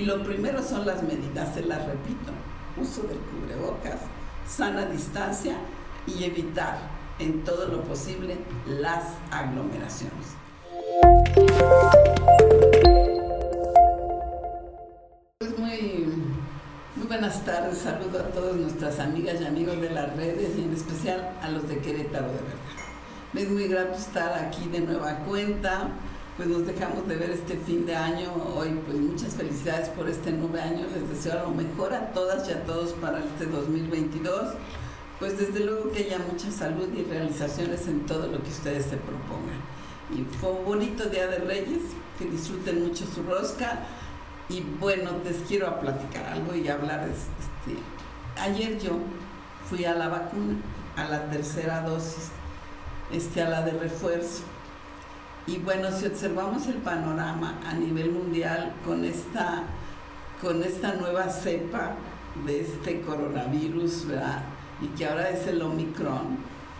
Y lo primero son las medidas, se las repito, uso del cubrebocas, sana distancia y evitar en todo lo posible las aglomeraciones. Pues muy, muy buenas tardes, saludo a todas nuestras amigas y amigos de las redes y en especial a los de Querétaro de verdad. Es muy grato estar aquí de nueva cuenta, pues nos dejamos de ver este fin de año, hoy pues muchas felicidades por este nuevo año, les deseo lo mejor a todas y a todos para este 2022 pues desde luego que haya mucha salud y realizaciones en todo lo que ustedes se propongan. Y fue un bonito Día de Reyes, que disfruten mucho su rosca. Y bueno, les quiero platicar algo y hablar. Este, ayer yo fui a la vacuna, a la tercera dosis, este, a la de refuerzo. Y bueno, si observamos el panorama a nivel mundial con esta, con esta nueva cepa de este coronavirus, ¿verdad? y que ahora es el Omicron,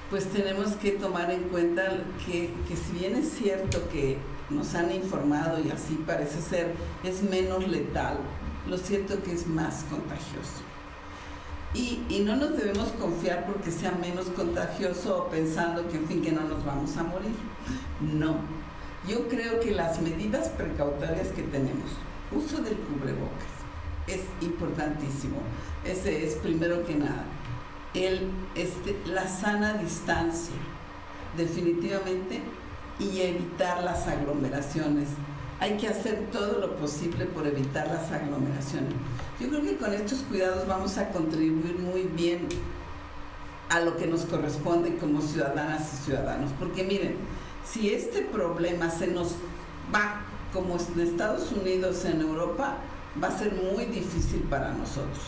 pues tenemos que tomar en cuenta que, si bien es cierto que nos han informado y así parece ser, es menos letal, lo cierto que es más contagioso. Y, y, no nos debemos confiar porque sea menos contagioso pensando que en fin que no nos vamos a morir. No. Yo creo que las medidas precautorias que tenemos, uso del cubrebocas, es importantísimo. Ese es primero que nada el, este, la sana distancia, definitivamente, y evitar las aglomeraciones. Hay que hacer todo lo posible por evitar las aglomeraciones. Yo creo que con estos cuidados vamos a contribuir muy bien a lo que nos corresponde como ciudadanas y ciudadanos. Porque miren, si este problema se nos va como en Estados Unidos, en Europa, va a ser muy difícil para nosotros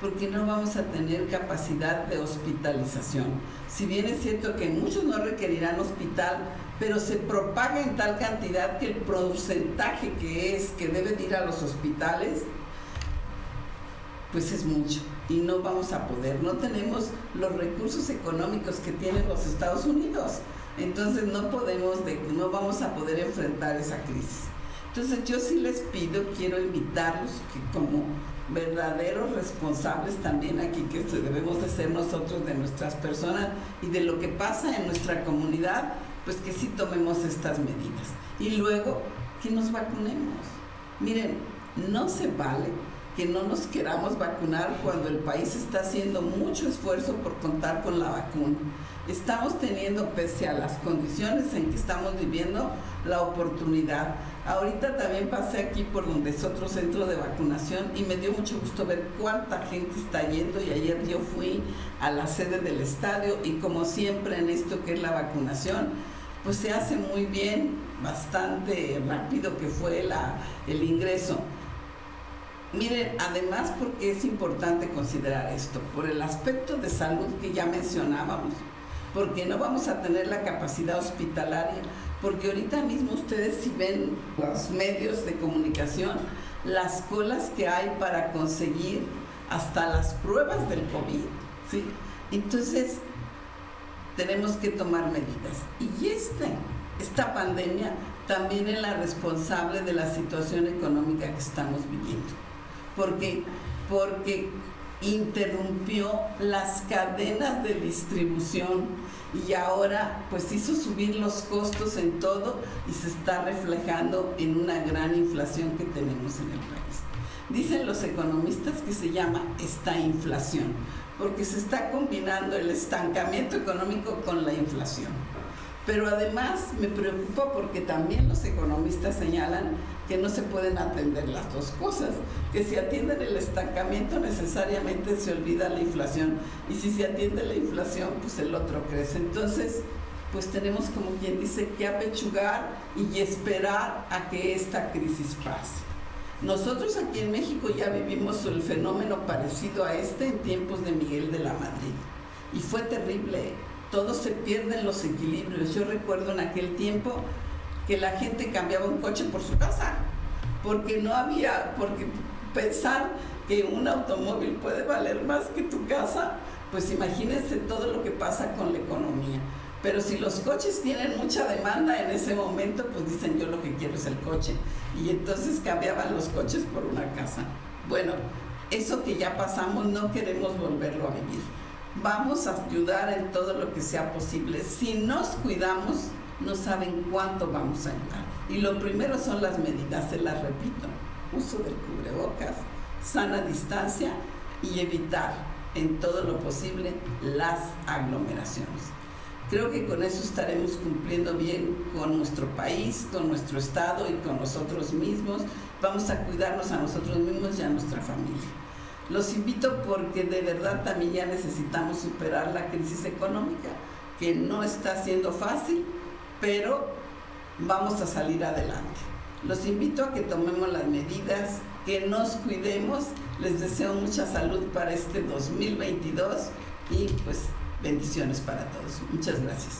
porque no vamos a tener capacidad de hospitalización. Si bien es cierto que muchos no requerirán hospital, pero se propaga en tal cantidad que el porcentaje que es que deben ir a los hospitales, pues es mucho y no vamos a poder. No tenemos los recursos económicos que tienen los Estados Unidos. Entonces no podemos, no vamos a poder enfrentar esa crisis. Entonces yo sí les pido, quiero invitarlos que como verdaderos responsables también aquí que debemos de ser nosotros de nuestras personas y de lo que pasa en nuestra comunidad, pues que sí tomemos estas medidas. Y luego que nos vacunemos. Miren, no se vale que no nos queramos vacunar cuando el país está haciendo mucho esfuerzo por contar con la vacuna. Estamos teniendo, pese a las condiciones en que estamos viviendo, la oportunidad. Ahorita también pasé aquí por donde es otro centro de vacunación y me dio mucho gusto ver cuánta gente está yendo y ayer yo fui a la sede del estadio y como siempre en esto que es la vacunación, pues se hace muy bien, bastante rápido que fue la, el ingreso. Miren, además porque es importante considerar esto, por el aspecto de salud que ya mencionábamos, porque no vamos a tener la capacidad hospitalaria, porque ahorita mismo ustedes si ven los medios de comunicación, las colas que hay para conseguir hasta las pruebas del COVID, ¿sí? Entonces, tenemos que tomar medidas. Y este, esta pandemia también es la responsable de la situación económica que estamos viviendo porque, porque interrumpió las cadenas de distribución y ahora pues hizo subir los costos en todo y se está reflejando en una gran inflación que tenemos en el país. Dicen los economistas que se llama esta inflación, porque se está combinando el estancamiento económico con la inflación. Pero además me preocupa porque también los economistas señalan que no se pueden atender las dos cosas, que si atienden el estancamiento necesariamente se olvida la inflación y si se atiende la inflación pues el otro crece. Entonces pues tenemos como quien dice que apechugar y esperar a que esta crisis pase. Nosotros aquí en México ya vivimos el fenómeno parecido a este en tiempos de Miguel de la Madrid y fue terrible todos se pierden los equilibrios. Yo recuerdo en aquel tiempo que la gente cambiaba un coche por su casa, porque no había, porque pensar que un automóvil puede valer más que tu casa, pues imagínense todo lo que pasa con la economía. Pero si los coches tienen mucha demanda en ese momento, pues dicen yo lo que quiero es el coche. Y entonces cambiaban los coches por una casa. Bueno, eso que ya pasamos no queremos volverlo a vivir. Vamos a ayudar en todo lo que sea posible. Si nos cuidamos, no saben cuánto vamos a ayudar. Y lo primero son las medidas, se las repito. Uso del cubrebocas, sana distancia y evitar en todo lo posible las aglomeraciones. Creo que con eso estaremos cumpliendo bien con nuestro país, con nuestro Estado y con nosotros mismos. Vamos a cuidarnos a nosotros mismos y a nuestra familia. Los invito porque de verdad también ya necesitamos superar la crisis económica, que no está siendo fácil, pero vamos a salir adelante. Los invito a que tomemos las medidas, que nos cuidemos. Les deseo mucha salud para este 2022 y pues bendiciones para todos. Muchas gracias.